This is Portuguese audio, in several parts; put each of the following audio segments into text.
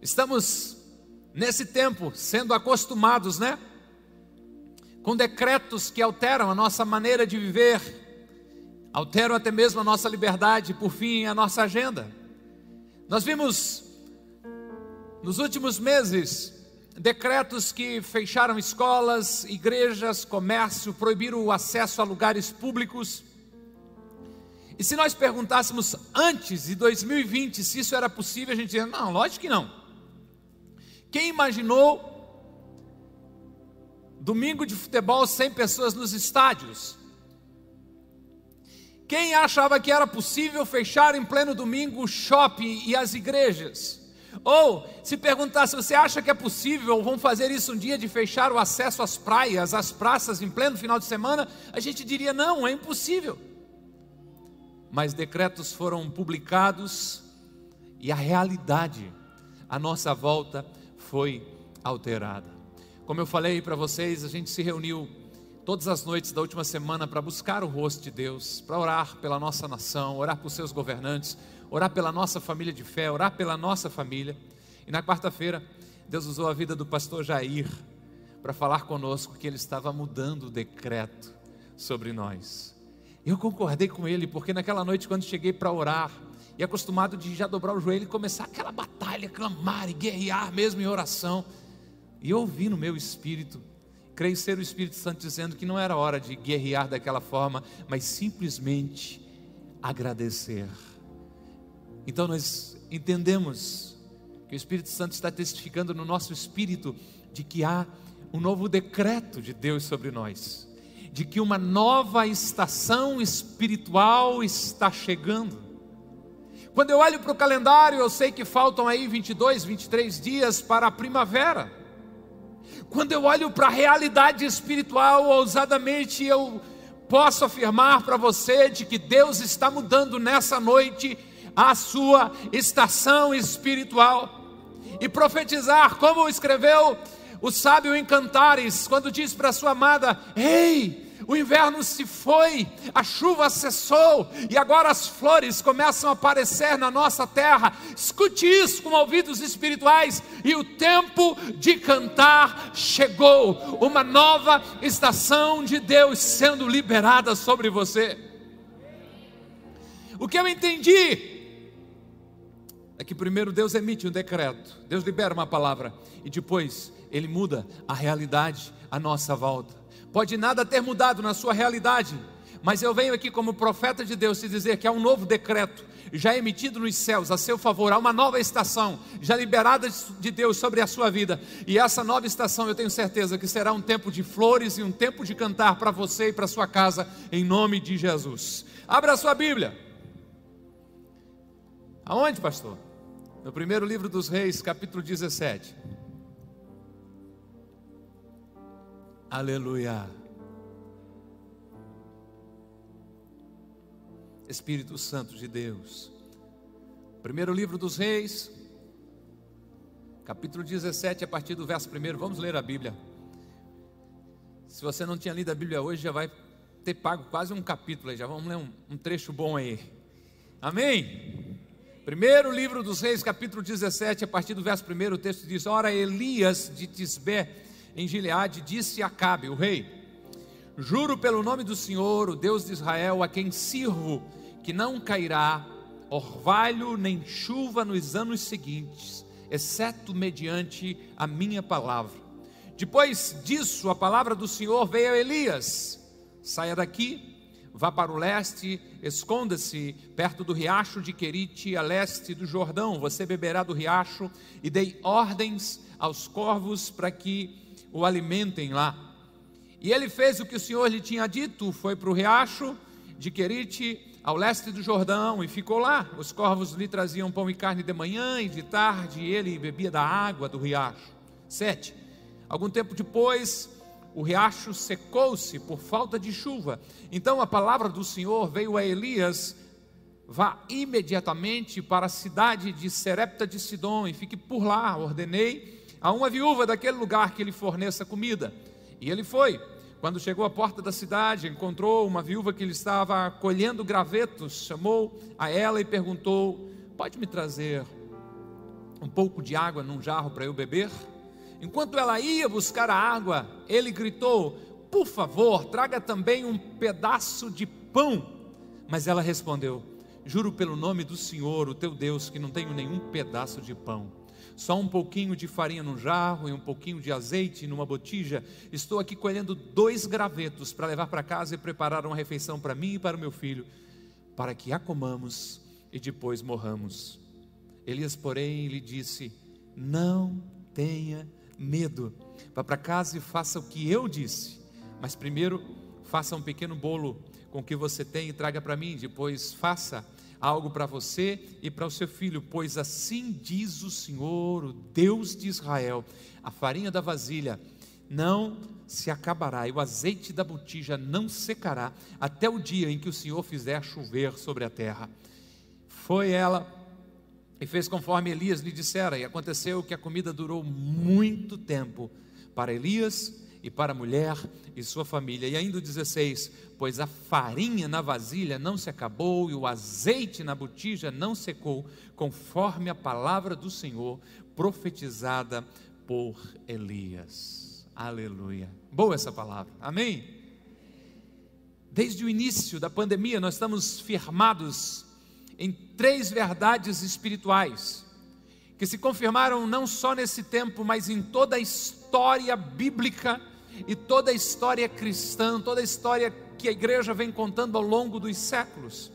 Estamos nesse tempo sendo acostumados, né? Com decretos que alteram a nossa maneira de viver, alteram até mesmo a nossa liberdade, por fim, a nossa agenda. Nós vimos nos últimos meses decretos que fecharam escolas, igrejas, comércio, proibiram o acesso a lugares públicos. E se nós perguntássemos antes de 2020 se isso era possível, a gente dizia: não, lógico que não. Quem imaginou domingo de futebol sem pessoas nos estádios? Quem achava que era possível fechar em pleno domingo o shopping e as igrejas? Ou, se perguntasse, você acha que é possível, vão fazer isso um dia de fechar o acesso às praias, às praças em pleno final de semana? A gente diria, não, é impossível. Mas decretos foram publicados e a realidade à nossa volta foi alterada. Como eu falei para vocês, a gente se reuniu todas as noites da última semana para buscar o rosto de Deus, para orar pela nossa nação, orar por seus governantes, orar pela nossa família de fé, orar pela nossa família. E na quarta-feira, Deus usou a vida do pastor Jair para falar conosco que ele estava mudando o decreto sobre nós. Eu concordei com ele, porque naquela noite, quando cheguei para orar, e acostumado de já dobrar o joelho e começar aquela batalha, clamar e guerrear mesmo em oração. E eu ouvi no meu espírito, creio ser o Espírito Santo dizendo que não era hora de guerrear daquela forma, mas simplesmente agradecer. Então nós entendemos que o Espírito Santo está testificando no nosso espírito de que há um novo decreto de Deus sobre nós, de que uma nova estação espiritual está chegando. Quando eu olho para o calendário, eu sei que faltam aí 22, 23 dias para a primavera. Quando eu olho para a realidade espiritual, ousadamente eu posso afirmar para você de que Deus está mudando nessa noite a sua estação espiritual. E profetizar, como escreveu o sábio em Cantares, quando diz para sua amada: Ei, o inverno se foi, a chuva cessou e agora as flores começam a aparecer na nossa terra. Escute isso com ouvidos espirituais e o tempo de cantar chegou. Uma nova estação de Deus sendo liberada sobre você. O que eu entendi é que primeiro Deus emite um decreto, Deus libera uma palavra e depois ele muda a realidade à nossa volta. Pode nada ter mudado na sua realidade, mas eu venho aqui como profeta de Deus te dizer que há um novo decreto já emitido nos céus a seu favor, há uma nova estação já liberada de Deus sobre a sua vida. E essa nova estação eu tenho certeza que será um tempo de flores e um tempo de cantar para você e para sua casa, em nome de Jesus. Abra a sua Bíblia. Aonde, pastor? No primeiro livro dos Reis, capítulo 17. Aleluia. Espírito Santo de Deus. Primeiro livro dos Reis, capítulo 17, a partir do verso 1. Vamos ler a Bíblia. Se você não tinha lido a Bíblia hoje, já vai ter pago quase um capítulo aí. Já vamos ler um, um trecho bom aí. Amém? Primeiro livro dos Reis, capítulo 17, a partir do verso 1, o texto diz: Ora, Elias de Tisbé em Gileade, disse a Acabe, o rei: Juro pelo nome do Senhor, o Deus de Israel, a quem sirvo, que não cairá orvalho nem chuva nos anos seguintes, exceto mediante a minha palavra. Depois disso, a palavra do Senhor veio a Elias: Saia daqui, vá para o leste, esconda-se perto do riacho de Querite, a leste do Jordão. Você beberá do riacho e dei ordens aos corvos para que o alimentem lá. E ele fez o que o Senhor lhe tinha dito, foi para o riacho de Querite, ao leste do Jordão, e ficou lá. Os corvos lhe traziam pão e carne de manhã e de tarde, e ele bebia da água do riacho. Sete. Algum tempo depois, o riacho secou-se por falta de chuva. Então a palavra do Senhor veio a Elias: vá imediatamente para a cidade de Serepta de Sidom e fique por lá. Ordenei a uma viúva daquele lugar que lhe forneça comida. E ele foi. Quando chegou à porta da cidade, encontrou uma viúva que lhe estava colhendo gravetos, chamou a ela e perguntou: Pode me trazer um pouco de água num jarro para eu beber? Enquanto ela ia buscar a água, ele gritou: Por favor, traga também um pedaço de pão. Mas ela respondeu: Juro pelo nome do Senhor, o teu Deus, que não tenho nenhum pedaço de pão. Só um pouquinho de farinha no jarro e um pouquinho de azeite numa botija. Estou aqui colhendo dois gravetos para levar para casa e preparar uma refeição para mim e para o meu filho, para que a comamos e depois morramos. Elias, porém, lhe disse: Não tenha medo. Vá para casa e faça o que eu disse. Mas primeiro, faça um pequeno bolo com o que você tem e traga para mim. Depois, faça algo para você e para o seu filho, pois assim diz o Senhor, o Deus de Israel: a farinha da vasilha não se acabará e o azeite da botija não secará até o dia em que o Senhor fizer chover sobre a terra. Foi ela e fez conforme Elias lhe dissera, e aconteceu que a comida durou muito tempo para Elias e para a mulher e sua família. E ainda o 16: Pois a farinha na vasilha não se acabou e o azeite na botija não secou, conforme a palavra do Senhor profetizada por Elias. Aleluia. Boa essa palavra. Amém. Desde o início da pandemia, nós estamos firmados em três verdades espirituais, que se confirmaram não só nesse tempo, mas em toda a história bíblica e toda a história cristã, toda a história que a igreja vem contando ao longo dos séculos.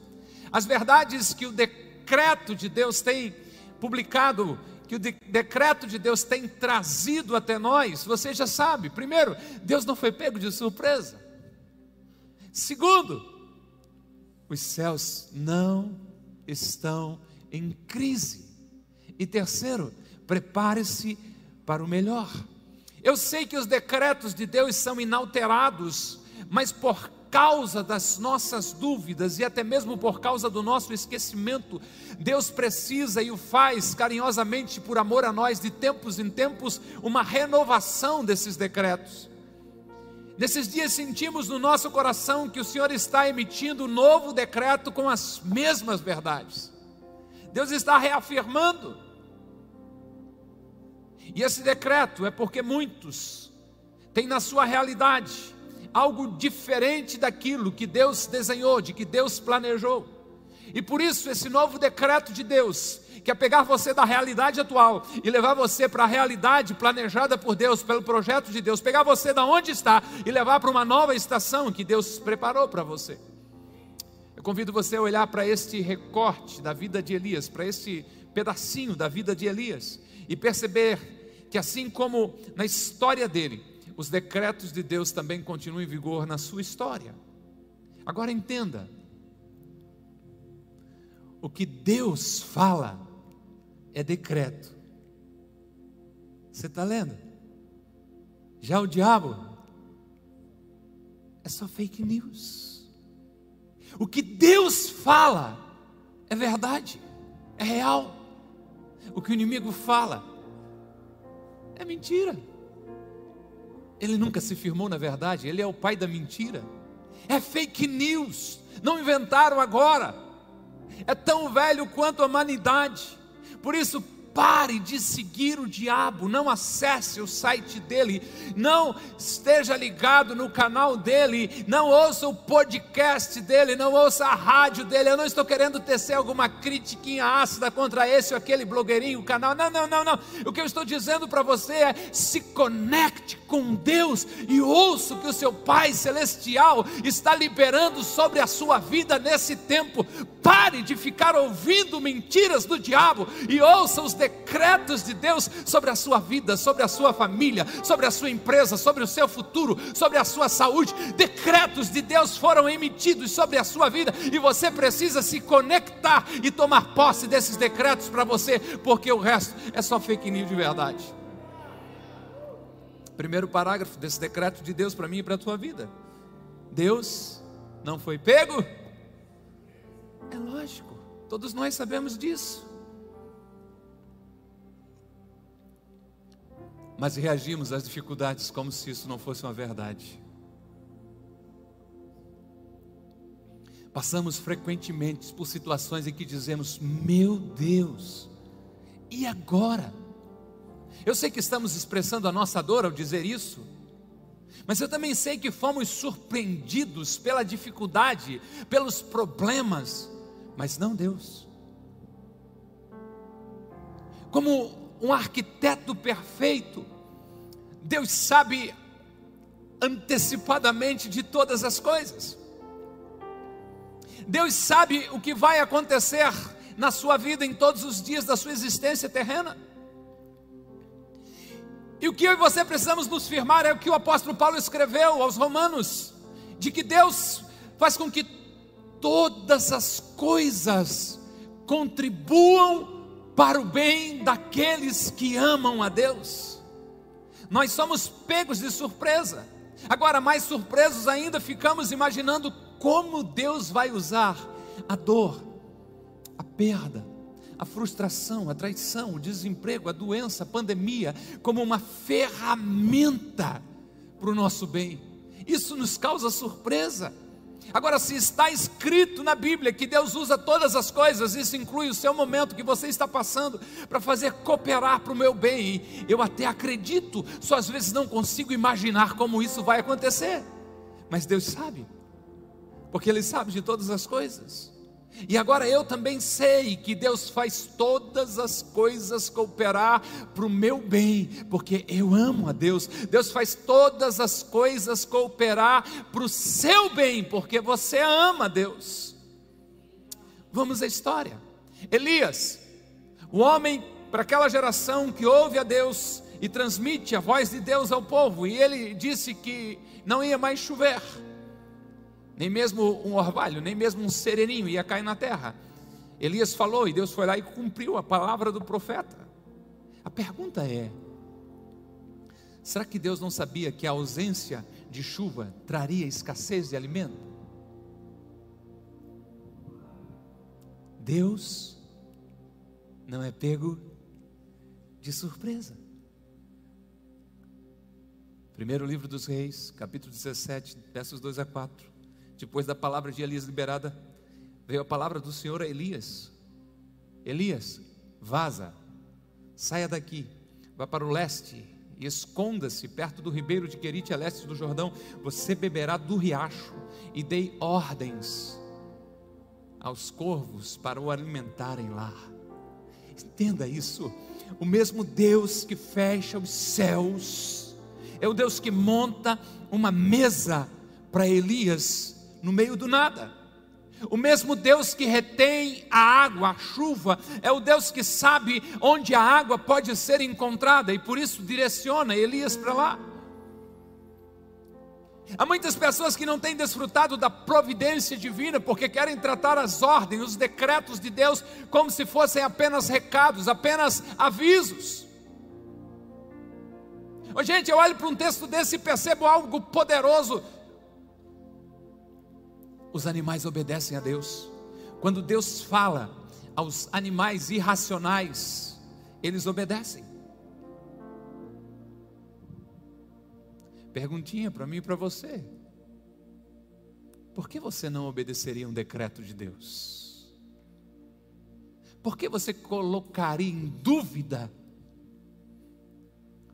As verdades que o decreto de Deus tem publicado, que o de decreto de Deus tem trazido até nós, você já sabe. Primeiro, Deus não foi pego de surpresa. Segundo, os céus não estão em crise. E terceiro, prepare-se para o melhor. Eu sei que os decretos de Deus são inalterados, mas por causa das nossas dúvidas e até mesmo por causa do nosso esquecimento, Deus precisa e o faz carinhosamente por amor a nós, de tempos em tempos, uma renovação desses decretos. Nesses dias sentimos no nosso coração que o Senhor está emitindo um novo decreto com as mesmas verdades. Deus está reafirmando. E esse decreto é porque muitos têm na sua realidade algo diferente daquilo que Deus desenhou, de que Deus planejou. E por isso esse novo decreto de Deus que é pegar você da realidade atual e levar você para a realidade planejada por Deus, pelo projeto de Deus, pegar você da onde está e levar para uma nova estação que Deus preparou para você. Eu convido você a olhar para este recorte da vida de Elias, para este pedacinho da vida de Elias e perceber que assim como na história dele, os decretos de Deus também continuam em vigor na sua história. Agora entenda, o que Deus fala é decreto. Você está lendo? Já o diabo é só fake news. O que Deus fala é verdade, é real. O que o inimigo fala é mentira. Ele nunca se firmou na verdade, ele é o pai da mentira. É fake news, não inventaram agora. É tão velho quanto a humanidade. Por isso, pare de seguir o diabo, não acesse o site dele, não esteja ligado no canal dele, não ouça o podcast dele, não ouça a rádio dele. Eu não estou querendo tecer alguma critiquinha ácida contra esse ou aquele blogueirinho, canal. Não, não, não, não. O que eu estou dizendo para você é se conecte com Deus e ouça o que o seu Pai celestial está liberando sobre a sua vida nesse tempo. Pare de ficar ouvindo mentiras do diabo e ouça os decretos de Deus sobre a sua vida, sobre a sua família, sobre a sua empresa, sobre o seu futuro, sobre a sua saúde. Decretos de Deus foram emitidos sobre a sua vida e você precisa se conectar e tomar posse desses decretos para você, porque o resto é só fake news de verdade. Primeiro parágrafo desse decreto de Deus para mim e para a tua vida. Deus não foi pego? É lógico, todos nós sabemos disso. Mas reagimos às dificuldades como se isso não fosse uma verdade. Passamos frequentemente por situações em que dizemos: Meu Deus, e agora? Eu sei que estamos expressando a nossa dor ao dizer isso, mas eu também sei que fomos surpreendidos pela dificuldade, pelos problemas, mas não Deus. Como um arquiteto perfeito, Deus sabe antecipadamente de todas as coisas. Deus sabe o que vai acontecer na sua vida em todos os dias da sua existência terrena. E o que eu e você precisamos nos firmar é o que o apóstolo Paulo escreveu aos Romanos: de que Deus faz com que todas as coisas contribuam para o bem daqueles que amam a Deus. Nós somos pegos de surpresa. Agora, mais surpresos ainda, ficamos imaginando como Deus vai usar a dor, a perda, a frustração, a traição, o desemprego, a doença, a pandemia, como uma ferramenta para o nosso bem. Isso nos causa surpresa. Agora, se está escrito na Bíblia que Deus usa todas as coisas, isso inclui o seu momento que você está passando para fazer cooperar para o meu bem. Eu até acredito, só às vezes não consigo imaginar como isso vai acontecer. Mas Deus sabe, porque Ele sabe de todas as coisas. E agora eu também sei que Deus faz todas as coisas cooperar para o meu bem, porque eu amo a Deus. Deus faz todas as coisas cooperar para o seu bem, porque você ama a Deus. Vamos à história. Elias, o homem para aquela geração que ouve a Deus e transmite a voz de Deus ao povo, e ele disse que não ia mais chover nem mesmo um orvalho, nem mesmo um sereninho ia cair na terra. Elias falou e Deus foi lá e cumpriu a palavra do profeta. A pergunta é: será que Deus não sabia que a ausência de chuva traria escassez de alimento? Deus não é pego de surpresa. Primeiro livro dos Reis, capítulo 17, versos 2 a 4. Depois da palavra de Elias liberada, veio a palavra do Senhor a Elias: Elias, vaza, saia daqui, vá para o leste e esconda-se perto do ribeiro de Querite, a leste do Jordão. Você beberá do riacho e dei ordens aos corvos para o alimentarem lá. Entenda isso. O mesmo Deus que fecha os céus é o Deus que monta uma mesa para Elias no meio do nada. O mesmo Deus que retém a água, a chuva, é o Deus que sabe onde a água pode ser encontrada e por isso direciona Elias para lá. Há muitas pessoas que não têm desfrutado da providência divina porque querem tratar as ordens, os decretos de Deus como se fossem apenas recados, apenas avisos. Gente, eu olho para um texto desse e percebo algo poderoso os animais obedecem a Deus. Quando Deus fala aos animais irracionais, eles obedecem. Perguntinha para mim e para você: por que você não obedeceria um decreto de Deus? Por que você colocaria em dúvida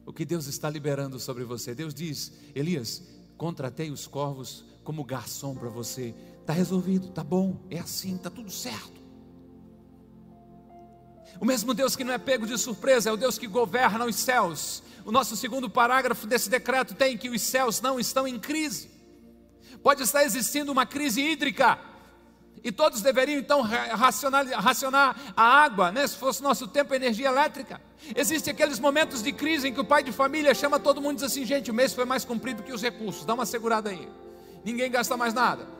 o que Deus está liberando sobre você? Deus diz: Elias, contratei os corvos como garçom para você. Está resolvido, está bom, é assim, está tudo certo. O mesmo Deus que não é pego de surpresa é o Deus que governa os céus. O nosso segundo parágrafo desse decreto tem que os céus não estão em crise. Pode estar existindo uma crise hídrica, e todos deveriam então racionar a água, né? se fosse nosso tempo, a energia elétrica. Existem aqueles momentos de crise em que o pai de família chama todo mundo e diz assim: gente, o mês foi mais comprido que os recursos, dá uma segurada aí ninguém gasta mais nada.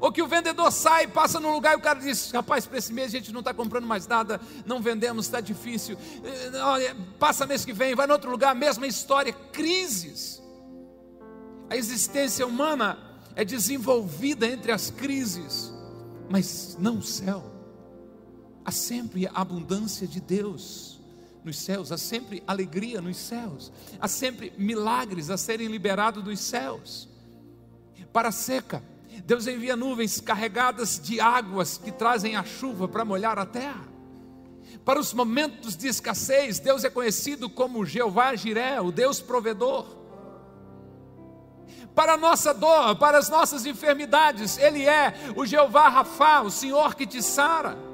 Ou que o vendedor sai, passa no lugar e o cara diz: Rapaz, para esse mês a gente não está comprando mais nada, não vendemos, está difícil. Eh, passa mês que vem, vai no outro lugar, mesma história, crises. A existência humana é desenvolvida entre as crises, mas não o céu. Há sempre abundância de Deus nos céus, há sempre alegria nos céus, há sempre milagres a serem liberados dos céus para a seca. Deus envia nuvens carregadas de águas que trazem a chuva para molhar a terra. Para os momentos de escassez, Deus é conhecido como Jeová Jiré, o Deus provedor. Para a nossa dor, para as nossas enfermidades, Ele é o Jeová Rafá, o Senhor que te sara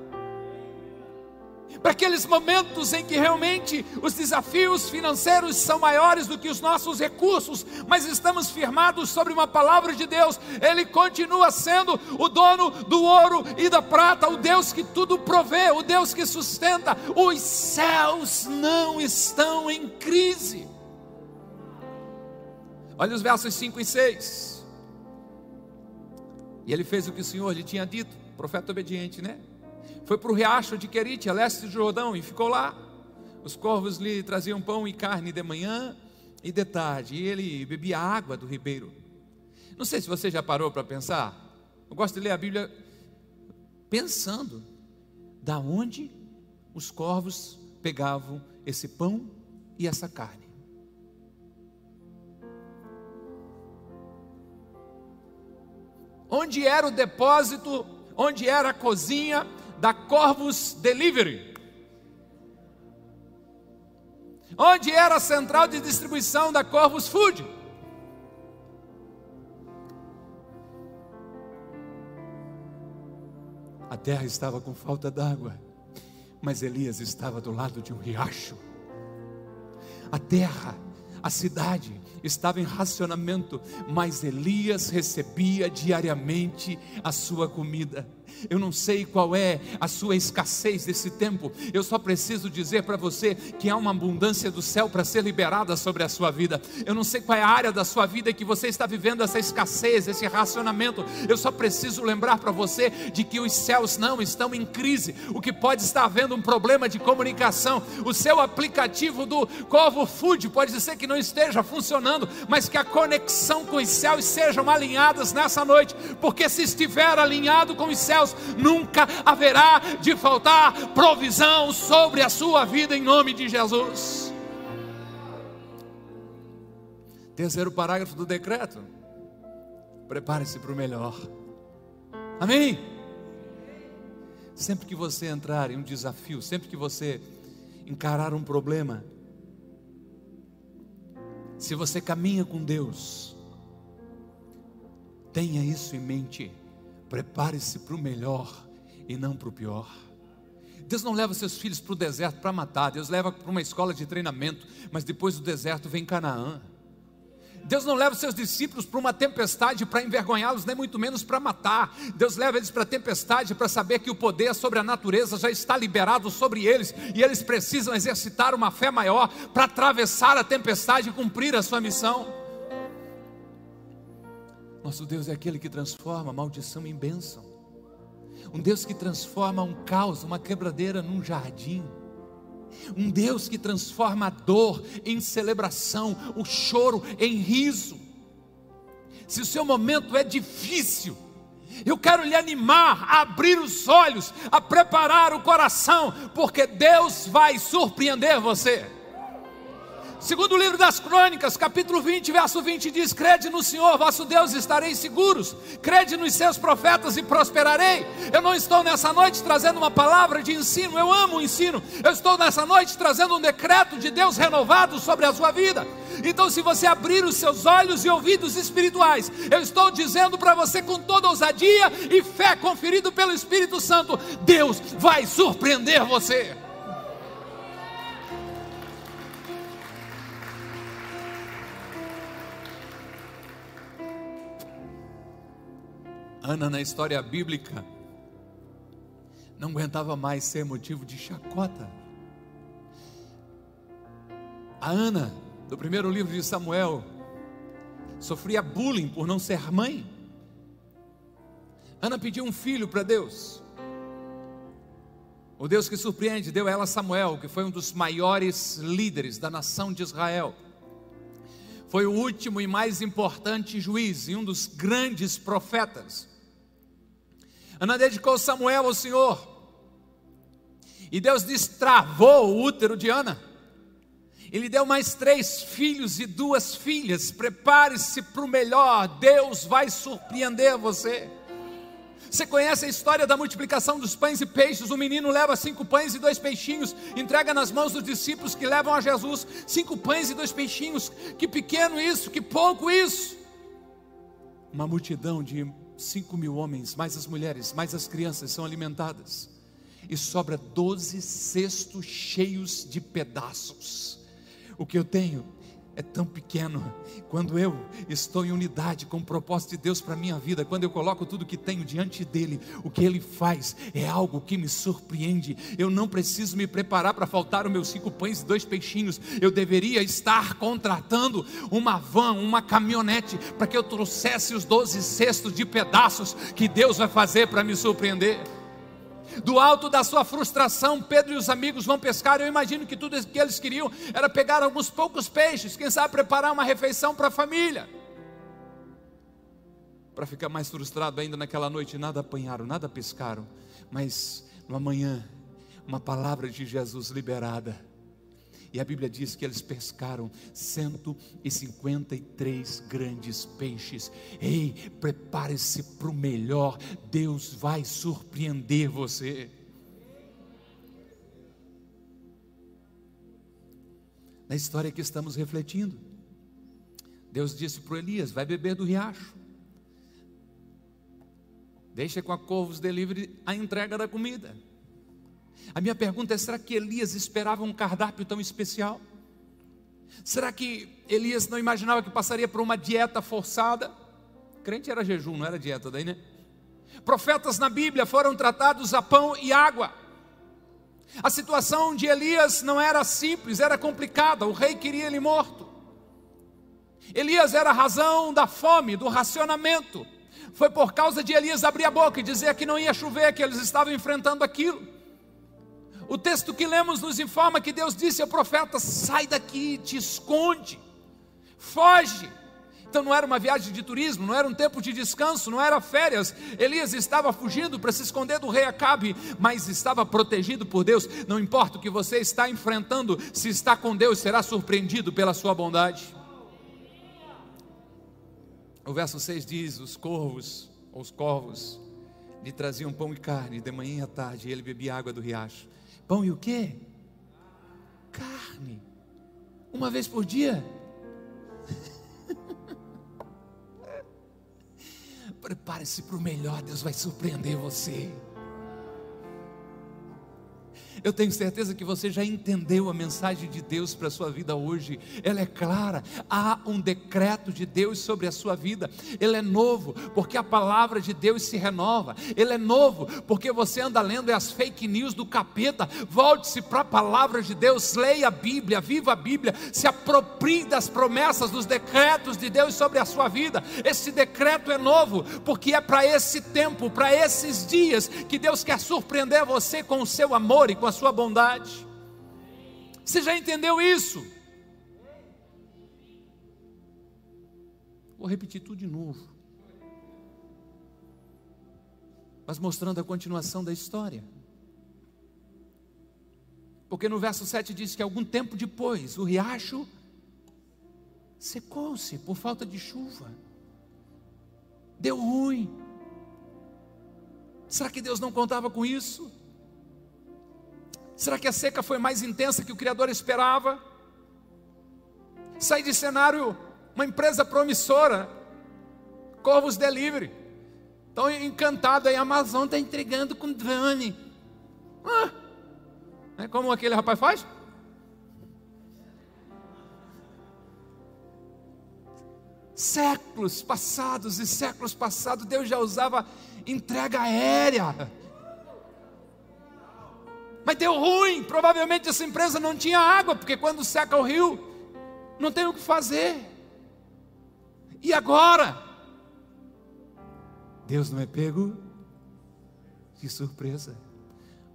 para aqueles momentos em que realmente os desafios financeiros são maiores do que os nossos recursos, mas estamos firmados sobre uma palavra de Deus, Ele continua sendo o dono do ouro e da prata, o Deus que tudo provê, o Deus que sustenta. Os céus não estão em crise. Olha os versos 5 e 6. E ele fez o que o Senhor lhe tinha dito, profeta obediente, né? Foi para o riacho de Querite, a leste do Jordão, e ficou lá. Os corvos lhe traziam pão e carne de manhã e de tarde, e ele bebia água do ribeiro. Não sei se você já parou para pensar. Eu gosto de ler a Bíblia pensando da onde os corvos pegavam esse pão e essa carne. Onde era o depósito, onde era a cozinha, da Corvus Delivery. Onde era a central de distribuição da Corvus Food. A terra estava com falta d'água, mas Elias estava do lado de um riacho. A terra, a cidade estava em racionamento, mas Elias recebia diariamente a sua comida. Eu não sei qual é a sua escassez desse tempo. Eu só preciso dizer para você que há uma abundância do céu para ser liberada sobre a sua vida. Eu não sei qual é a área da sua vida que você está vivendo essa escassez, esse racionamento. Eu só preciso lembrar para você de que os céus não estão em crise. O que pode estar havendo um problema de comunicação. O seu aplicativo do Covo Food pode ser que não esteja funcionando, mas que a conexão com os céus sejam alinhadas nessa noite, porque se estiver alinhado com os céus, nunca haverá de faltar provisão sobre a sua vida em nome de Jesus. Terceiro parágrafo do decreto. Prepare-se para o melhor. Amém? Sempre que você entrar em um desafio, sempre que você encarar um problema, se você caminha com Deus, tenha isso em mente. Prepare-se para o melhor e não para o pior. Deus não leva seus filhos para o deserto para matar, Deus leva para uma escola de treinamento, mas depois do deserto vem Canaã. Deus não leva seus discípulos para uma tempestade para envergonhá-los, nem muito menos para matar. Deus leva eles para a tempestade para saber que o poder sobre a natureza já está liberado sobre eles e eles precisam exercitar uma fé maior para atravessar a tempestade e cumprir a sua missão. Nosso Deus é aquele que transforma maldição em bênção. Um Deus que transforma um caos, uma quebradeira num jardim. Um Deus que transforma a dor em celebração, o choro em riso. Se o seu momento é difícil, eu quero lhe animar a abrir os olhos, a preparar o coração, porque Deus vai surpreender você. Segundo o livro das Crônicas, capítulo 20, verso 20 diz: Crede no Senhor, vosso Deus, estareis seguros. Crede nos seus profetas e prosperarei. Eu não estou nessa noite trazendo uma palavra de ensino, eu amo o ensino. Eu estou nessa noite trazendo um decreto de Deus renovado sobre a sua vida. Então, se você abrir os seus olhos e ouvidos espirituais, eu estou dizendo para você com toda ousadia e fé conferido pelo Espírito Santo: Deus vai surpreender você. Ana, na história bíblica, não aguentava mais ser motivo de chacota. A Ana, do primeiro livro de Samuel, sofria bullying por não ser mãe. Ana pediu um filho para Deus. O Deus que surpreende deu a ela Samuel, que foi um dos maiores líderes da nação de Israel. Foi o último e mais importante juiz e um dos grandes profetas. Ana dedicou Samuel ao Senhor. E Deus destravou o útero de Ana. Ele deu mais três filhos e duas filhas. Prepare-se para o melhor. Deus vai surpreender você. Você conhece a história da multiplicação dos pães e peixes? O menino leva cinco pães e dois peixinhos, entrega nas mãos dos discípulos que levam a Jesus cinco pães e dois peixinhos. Que pequeno isso, que pouco isso. Uma multidão de cinco mil homens, mais as mulheres, mais as crianças são alimentadas. E sobra doze cestos cheios de pedaços. O que eu tenho é tão pequeno. Quando eu estou em unidade com o propósito de Deus para a minha vida, quando eu coloco tudo que tenho diante dele, o que ele faz é algo que me surpreende. Eu não preciso me preparar para faltar os meus cinco pães e dois peixinhos. Eu deveria estar contratando uma van, uma caminhonete, para que eu trouxesse os doze cestos de pedaços que Deus vai fazer para me surpreender. Do alto da sua frustração, Pedro e os amigos vão pescar. Eu imagino que tudo que eles queriam era pegar alguns poucos peixes, quem sabe preparar uma refeição para a família. Para ficar mais frustrado ainda naquela noite, nada apanharam, nada pescaram, mas no amanhã, uma palavra de Jesus liberada e a Bíblia diz que eles pescaram 153 grandes peixes. Ei, prepare-se para o melhor. Deus vai surpreender você. Na história que estamos refletindo, Deus disse para Elias: vai beber do riacho. Deixa com a Corvos Delivery a entrega da comida. A minha pergunta é: será que Elias esperava um cardápio tão especial? Será que Elias não imaginava que passaria por uma dieta forçada? Crente era jejum, não era dieta daí, né? Profetas na Bíblia foram tratados a pão e água. A situação de Elias não era simples, era complicada. O rei queria ele morto. Elias era a razão da fome, do racionamento. Foi por causa de Elias abrir a boca e dizer que não ia chover, que eles estavam enfrentando aquilo. O texto que lemos nos informa que Deus disse ao profeta: sai daqui, te esconde, foge. Então não era uma viagem de turismo, não era um tempo de descanso, não era férias. Elias estava fugindo para se esconder do rei Acabe, mas estava protegido por Deus. Não importa o que você está enfrentando, se está com Deus, será surpreendido pela sua bondade. O verso 6 diz: Os corvos, os corvos, lhe traziam pão e carne de manhã e à tarde, e ele bebia água do riacho. Pão e o quê? Carne. Uma vez por dia. Prepare-se para o melhor, Deus vai surpreender você. Eu tenho certeza que você já entendeu a mensagem de Deus para a sua vida hoje. Ela é clara. Há um decreto de Deus sobre a sua vida. Ele é novo, porque a palavra de Deus se renova. Ele é novo, porque você anda lendo as fake news do capeta. Volte-se para a palavra de Deus, leia a Bíblia, viva a Bíblia, se aproprie das promessas, dos decretos de Deus sobre a sua vida. Esse decreto é novo, porque é para esse tempo, para esses dias que Deus quer surpreender você com o seu amor e com a sua bondade. Você já entendeu isso? Vou repetir tudo de novo. Mas mostrando a continuação da história. Porque no verso 7 diz que algum tempo depois o riacho secou-se por falta de chuva. Deu ruim. Será que Deus não contava com isso? Será que a seca foi mais intensa que o Criador esperava? Sai de cenário uma empresa promissora, Corvos Delivery. Estão encantados aí, a Amazon está entregando com drone. Ah, é como aquele rapaz faz? Séculos passados e séculos passados, Deus já usava entrega aérea mas deu ruim. Provavelmente essa empresa não tinha água, porque quando seca o rio, não tem o que fazer. E agora? Deus não é pego de surpresa.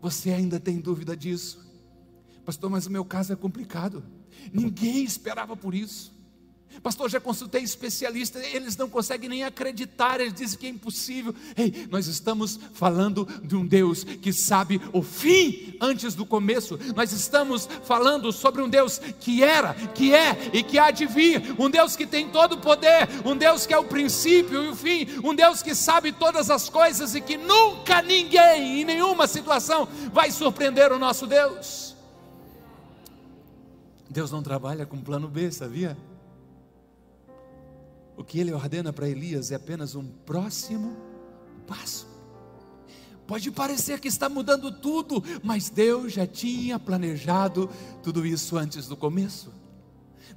Você ainda tem dúvida disso? Pastor, mas o meu caso é complicado. Ninguém esperava por isso. Pastor, já consultei especialistas, eles não conseguem nem acreditar, eles dizem que é impossível. Ei, nós estamos falando de um Deus que sabe o fim antes do começo. Nós estamos falando sobre um Deus que era, que é e que há de vir, um Deus que tem todo o poder, um Deus que é o princípio e o fim, um Deus que sabe todas as coisas e que nunca ninguém, em nenhuma situação, vai surpreender o nosso Deus. Deus não trabalha com plano B, sabia? O que ele ordena para Elias é apenas um próximo passo. Pode parecer que está mudando tudo, mas Deus já tinha planejado tudo isso antes do começo.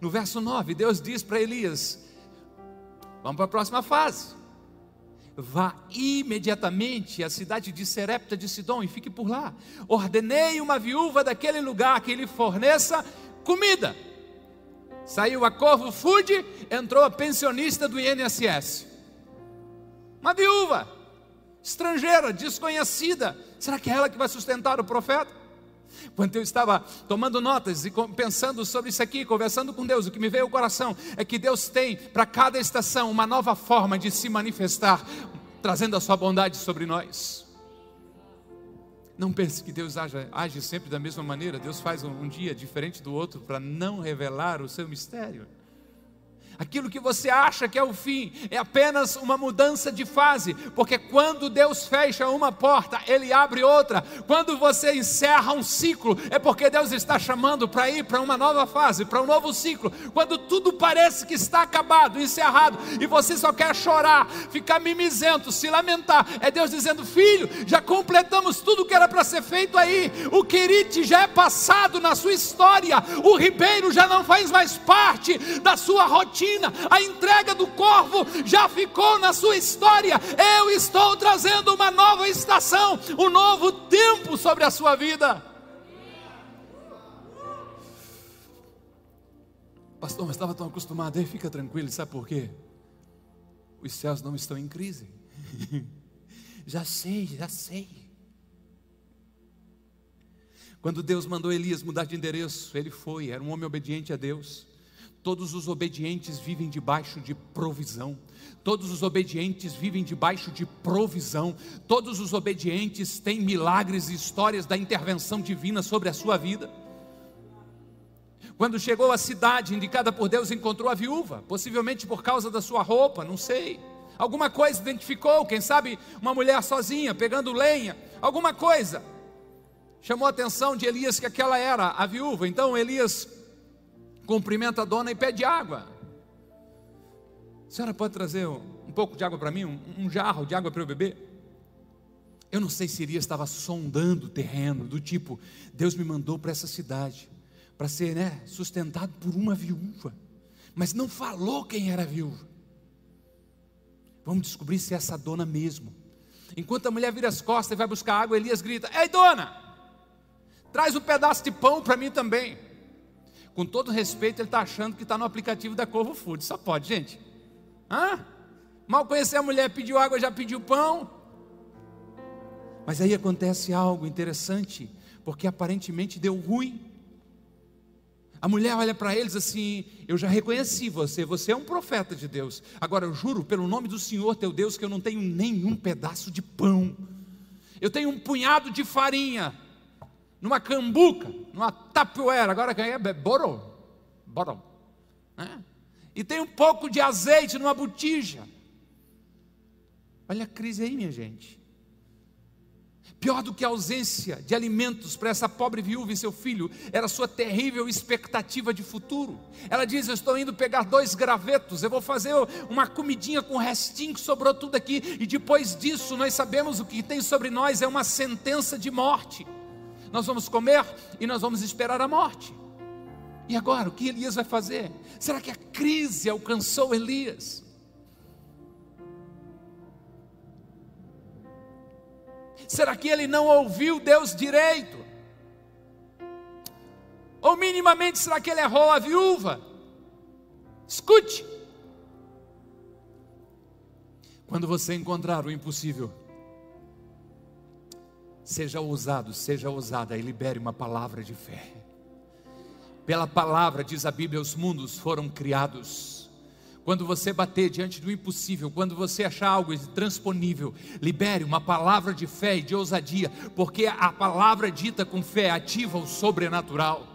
No verso 9, Deus diz para Elias: Vamos para a próxima fase. Vá imediatamente à cidade de Serepta de Sidom e fique por lá. Ordenei uma viúva daquele lugar que lhe forneça comida. Saiu a Corvo Food, entrou a pensionista do INSS. Uma viúva, estrangeira, desconhecida. Será que é ela que vai sustentar o profeta? Quando eu estava tomando notas e pensando sobre isso aqui, conversando com Deus, o que me veio ao coração é que Deus tem para cada estação uma nova forma de se manifestar, trazendo a sua bondade sobre nós. Não pense que Deus age, age sempre da mesma maneira. Deus faz um, um dia diferente do outro para não revelar o seu mistério. Aquilo que você acha que é o fim é apenas uma mudança de fase, porque quando Deus fecha uma porta, Ele abre outra. Quando você encerra um ciclo, é porque Deus está chamando para ir para uma nova fase, para um novo ciclo. Quando tudo parece que está acabado, encerrado, e você só quer chorar, ficar mimizento, se lamentar, é Deus dizendo: Filho, já completamos tudo que era para ser feito aí. O Querite já é passado na sua história, o Ribeiro já não faz mais parte da sua rotina a entrega do corvo já ficou na sua história. Eu estou trazendo uma nova estação, um novo tempo sobre a sua vida. Pastor, mas estava tão acostumado, aí fica tranquilo, sabe por quê? Os céus não estão em crise. já sei, já sei. Quando Deus mandou Elias mudar de endereço, ele foi, era um homem obediente a Deus. Todos os obedientes vivem debaixo de provisão. Todos os obedientes vivem debaixo de provisão. Todos os obedientes têm milagres e histórias da intervenção divina sobre a sua vida. Quando chegou à cidade indicada por Deus, encontrou a viúva, possivelmente por causa da sua roupa, não sei. Alguma coisa identificou, quem sabe uma mulher sozinha pegando lenha, alguma coisa. Chamou a atenção de Elias que aquela era a viúva. Então Elias cumprimenta a dona e pede água. A senhora pode trazer um, pouco de água para mim, um, um jarro de água para eu beber? Eu não sei se Elias estava sondando o terreno, do tipo, Deus me mandou para essa cidade, para ser né, sustentado por uma viúva, mas não falou quem era a viúva. Vamos descobrir se é essa dona mesmo. Enquanto a mulher vira as costas e vai buscar água, Elias grita: Ei, dona, traz um pedaço de pão para mim também. Com todo respeito, ele está achando que está no aplicativo da Corvo Food. Só pode, gente. Hã? Mal conhecer a mulher, pediu água, já pediu pão. Mas aí acontece algo interessante, porque aparentemente deu ruim. A mulher olha para eles assim: Eu já reconheci você, você é um profeta de Deus. Agora eu juro pelo nome do Senhor teu Deus que eu não tenho nenhum pedaço de pão. Eu tenho um punhado de farinha numa cambuca, numa tapoeira, agora quem é? Boro, boro, né? e tem um pouco de azeite numa botija. Olha a crise aí, minha gente. Pior do que a ausência de alimentos para essa pobre viúva e seu filho, era sua terrível expectativa de futuro. Ela diz: Eu estou indo pegar dois gravetos, eu vou fazer uma comidinha com o restinho que sobrou tudo aqui, e depois disso nós sabemos o que tem sobre nós é uma sentença de morte nós vamos comer e nós vamos esperar a morte. E agora, o que Elias vai fazer? Será que a crise alcançou Elias? Será que ele não ouviu Deus direito? Ou minimamente, será que ele errou a viúva? Escute. Quando você encontrar o impossível, Seja ousado, seja ousada e libere uma palavra de fé. Pela palavra, diz a Bíblia, os mundos foram criados. Quando você bater diante do impossível, quando você achar algo intransponível, libere uma palavra de fé e de ousadia, porque a palavra dita com fé ativa o sobrenatural.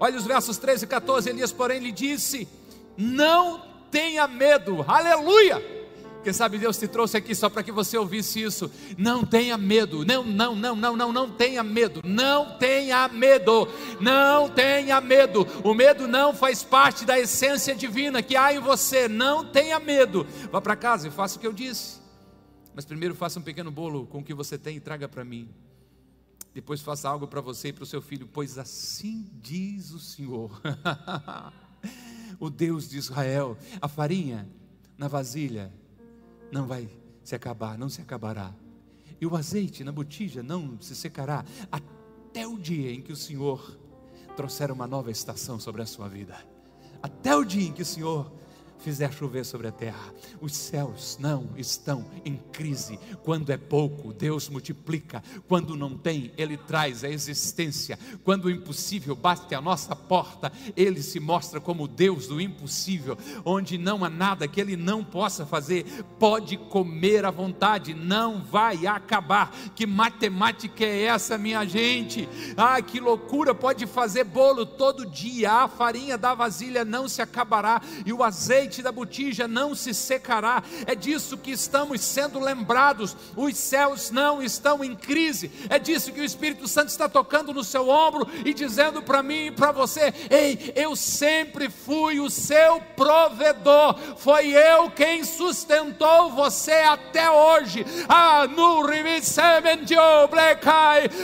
Olha os versos 13 e 14. Elias, porém, lhe disse: Não tenha medo, aleluia quem sabe Deus te trouxe aqui só para que você ouvisse isso. Não tenha medo. Não, não, não, não, não, não tenha medo. Não tenha medo. Não tenha medo. O medo não faz parte da essência divina que há em você. Não tenha medo. Vá para casa e faça o que eu disse. Mas primeiro faça um pequeno bolo com o que você tem e traga para mim. Depois faça algo para você e para o seu filho, pois assim diz o Senhor, o Deus de Israel. A farinha na vasilha não vai se acabar, não se acabará. E o azeite na botija não se secará até o dia em que o Senhor trouxer uma nova estação sobre a sua vida. Até o dia em que o Senhor fizer chover sobre a terra. Os céus não estão em crise. Quando é pouco, Deus multiplica. Quando não tem, Ele traz a existência. Quando o impossível bate à nossa porta, Ele se mostra como Deus do impossível, onde não há nada que Ele não possa fazer. Pode comer à vontade, não vai acabar. Que matemática é essa, minha gente? Ah, que loucura! Pode fazer bolo todo dia, a farinha da vasilha não se acabará e o azeite azeite da botija não se secará. É disso que estamos sendo lembrados. Os céus não estão em crise. É disso que o Espírito Santo está tocando no seu ombro e dizendo para mim e para você: Ei, eu sempre fui o seu provedor. Foi eu quem sustentou você até hoje. Ah, no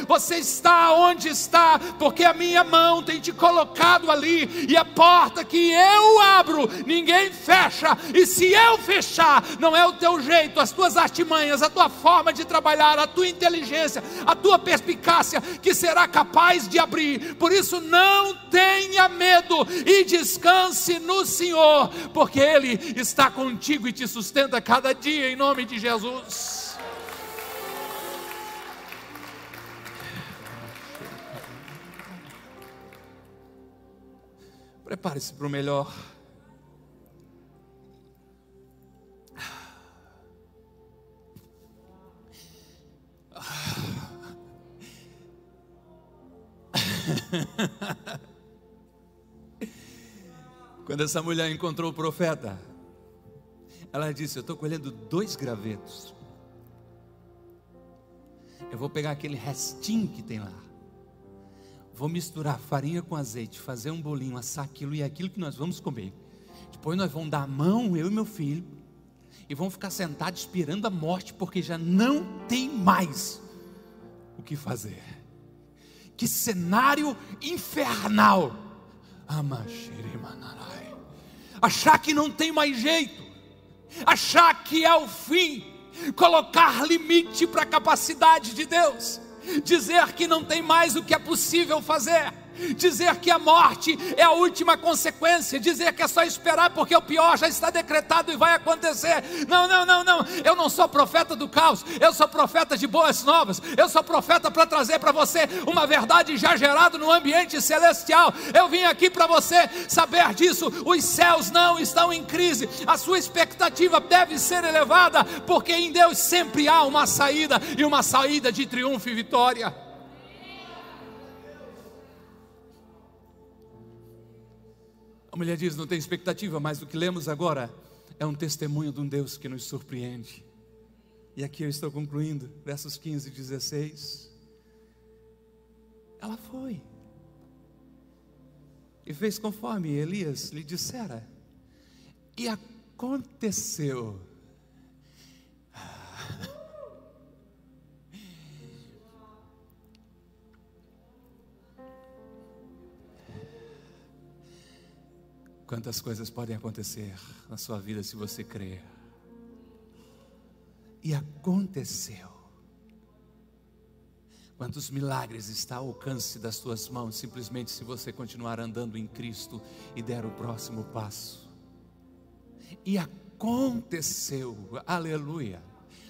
você está onde está, porque a minha mão tem te colocado ali, e a porta que eu abro, ninguém fecha, e se eu fechar, não é o teu jeito, as tuas artimanhas, a tua forma de trabalhar, a tua inteligência, a tua perspicácia que será capaz de abrir. Por isso, não tenha medo e descanse no Senhor, porque Ele está contigo e te sustenta cada dia, em nome de Jesus. Prepare-se para o melhor. Quando essa mulher encontrou o profeta, ela disse: Eu estou colhendo dois gravetos. Eu vou pegar aquele restinho que tem lá. Vou misturar farinha com azeite, fazer um bolinho, assar aquilo e aquilo que nós vamos comer. Depois nós vamos dar a mão, eu e meu filho, e vamos ficar sentados esperando a morte, porque já não tem mais o que fazer. Que cenário infernal! Achar que não tem mais jeito, achar que é o fim, colocar limite para a capacidade de Deus, dizer que não tem mais o que é possível fazer dizer que a morte é a última consequência, dizer que é só esperar porque o pior já está decretado e vai acontecer. Não, não, não, não. Eu não sou profeta do caos, eu sou profeta de boas novas. Eu sou profeta para trazer para você uma verdade já gerada no ambiente celestial. Eu vim aqui para você saber disso. Os céus não estão em crise. A sua expectativa deve ser elevada, porque em Deus sempre há uma saída e uma saída de triunfo e vitória. Mulher diz: não tem expectativa, mas o que lemos agora é um testemunho de um Deus que nos surpreende. E aqui eu estou concluindo, versos 15 e 16. Ela foi e fez conforme Elias lhe dissera, e aconteceu Quantas coisas podem acontecer na sua vida se você crer. E aconteceu. Quantos milagres está ao alcance das tuas mãos, simplesmente se você continuar andando em Cristo e der o próximo passo. E aconteceu, aleluia,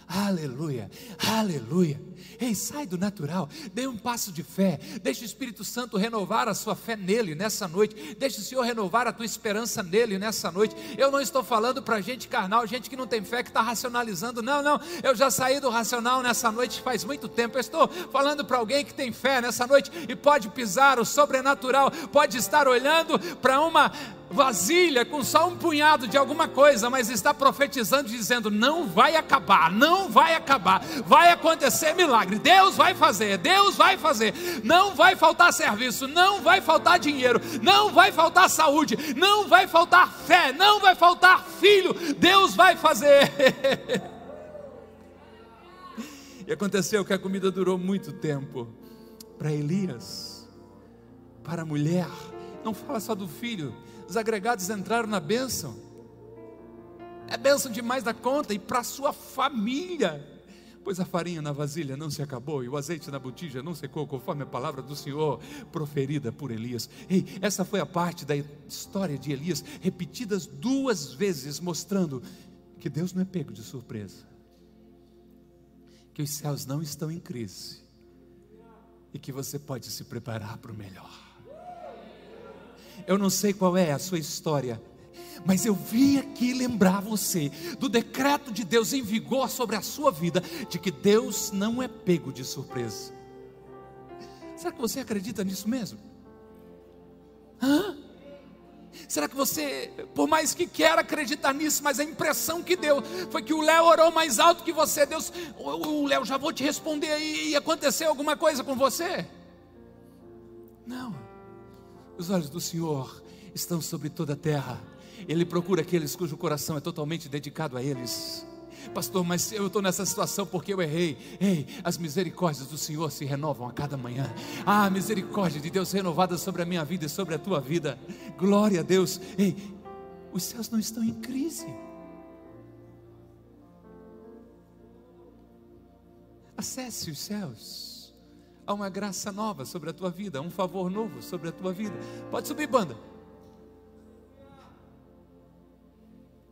Aleluia, aleluia. Ei, sai do natural, dê um passo de fé, deixe o Espírito Santo renovar a sua fé nele nessa noite, deixe o Senhor renovar a tua esperança nele nessa noite. Eu não estou falando para gente carnal, gente que não tem fé, que está racionalizando, não, não, eu já saí do racional nessa noite faz muito tempo. Eu estou falando para alguém que tem fé nessa noite e pode pisar o sobrenatural, pode estar olhando para uma vasilha com só um punhado de alguma coisa, mas está profetizando, dizendo: não vai acabar, não vai acabar, vai acontecer milagre, Deus vai fazer, Deus vai fazer, não vai faltar serviço, não vai faltar dinheiro, não vai faltar saúde, não vai faltar fé, não vai faltar filho, Deus vai fazer. e aconteceu que a comida durou muito tempo para Elias, para a mulher, não fala só do filho, os agregados entraram na bênção. É bênção demais da conta e para sua família. Pois a farinha na vasilha não se acabou e o azeite na botija não secou, conforme a palavra do Senhor proferida por Elias. Ei, essa foi a parte da história de Elias, repetidas duas vezes, mostrando que Deus não é pego de surpresa, que os céus não estão em crise e que você pode se preparar para o melhor. Eu não sei qual é a sua história, mas eu vim aqui lembrar você do decreto de Deus em vigor sobre a sua vida, de que Deus não é pego de surpresa. Será que você acredita nisso mesmo? Hã? Será que você, por mais que queira acreditar nisso, mas a impressão que deu foi que o Léo orou mais alto que você, Deus, o Léo, já vou te responder aí, e aconteceu alguma coisa com você? Não. Os olhos do Senhor estão sobre toda a terra. Ele procura aqueles cujo coração é totalmente dedicado a eles. Pastor, mas eu estou nessa situação porque eu errei. Ei, as misericórdias do Senhor se renovam a cada manhã. Ah, a misericórdia de Deus renovada sobre a minha vida e sobre a tua vida. Glória a Deus. Ei, os céus não estão em crise. Acesse os céus há uma graça nova sobre a tua vida, um favor novo sobre a tua vida. Pode subir, banda.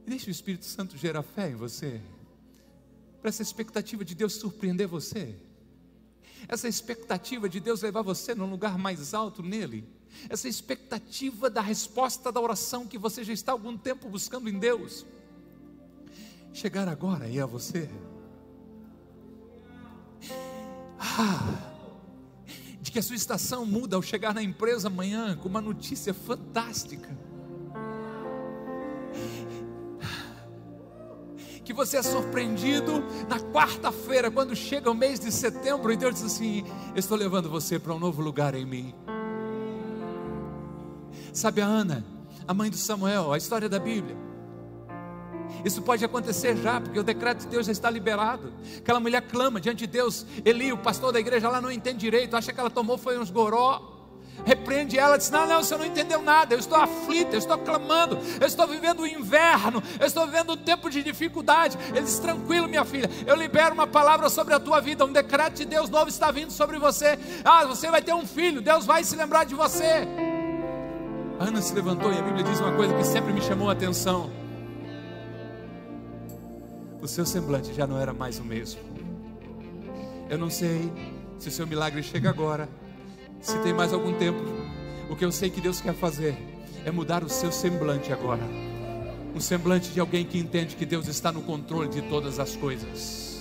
Deixe o Espírito Santo gerar fé em você, para essa expectativa de Deus surpreender você, essa expectativa de Deus levar você num lugar mais alto nele, essa expectativa da resposta da oração que você já está há algum tempo buscando em Deus, chegar agora e a você. Ah! Que a sua estação muda ao chegar na empresa amanhã com uma notícia fantástica. Que você é surpreendido na quarta-feira, quando chega o mês de setembro, e Deus diz assim: Estou levando você para um novo lugar em mim. Sabe a Ana, a mãe do Samuel, a história da Bíblia. Isso pode acontecer já, porque o decreto de Deus já está liberado. Aquela mulher clama diante de Deus. Eli, o pastor da igreja lá, não entende direito, acha que ela tomou foi uns goró. Repreende ela, diz: Não, não, você não entendeu nada. Eu estou aflita, eu estou clamando, eu estou vivendo o inverno, eu estou vivendo um tempo de dificuldade. Ele diz: Tranquilo, minha filha, eu libero uma palavra sobre a tua vida. Um decreto de Deus novo está vindo sobre você. Ah, você vai ter um filho, Deus vai se lembrar de você. Ana se levantou e a Bíblia diz uma coisa que sempre me chamou a atenção o seu semblante já não era mais o mesmo. Eu não sei se o seu milagre chega agora, se tem mais algum tempo. O que eu sei que Deus quer fazer é mudar o seu semblante agora. Um semblante de alguém que entende que Deus está no controle de todas as coisas.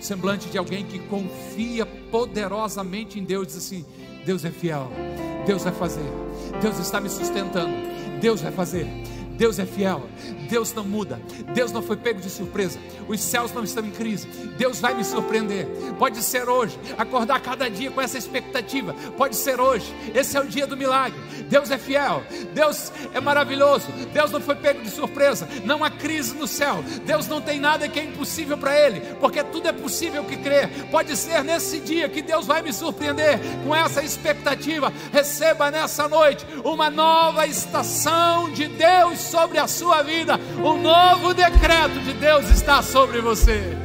Semblante de alguém que confia poderosamente em Deus, diz assim: Deus é fiel, Deus vai fazer, Deus está me sustentando, Deus vai fazer. Deus é fiel, Deus não muda, Deus não foi pego de surpresa, os céus não estão em crise, Deus vai me surpreender. Pode ser hoje, acordar cada dia com essa expectativa, pode ser hoje, esse é o dia do milagre. Deus é fiel, Deus é maravilhoso, Deus não foi pego de surpresa, não há crise no céu, Deus não tem nada que é impossível para Ele, porque tudo é possível que crer. Pode ser nesse dia que Deus vai me surpreender com essa expectativa. Receba nessa noite uma nova estação de Deus sobre a sua vida. Um novo decreto de Deus está sobre você.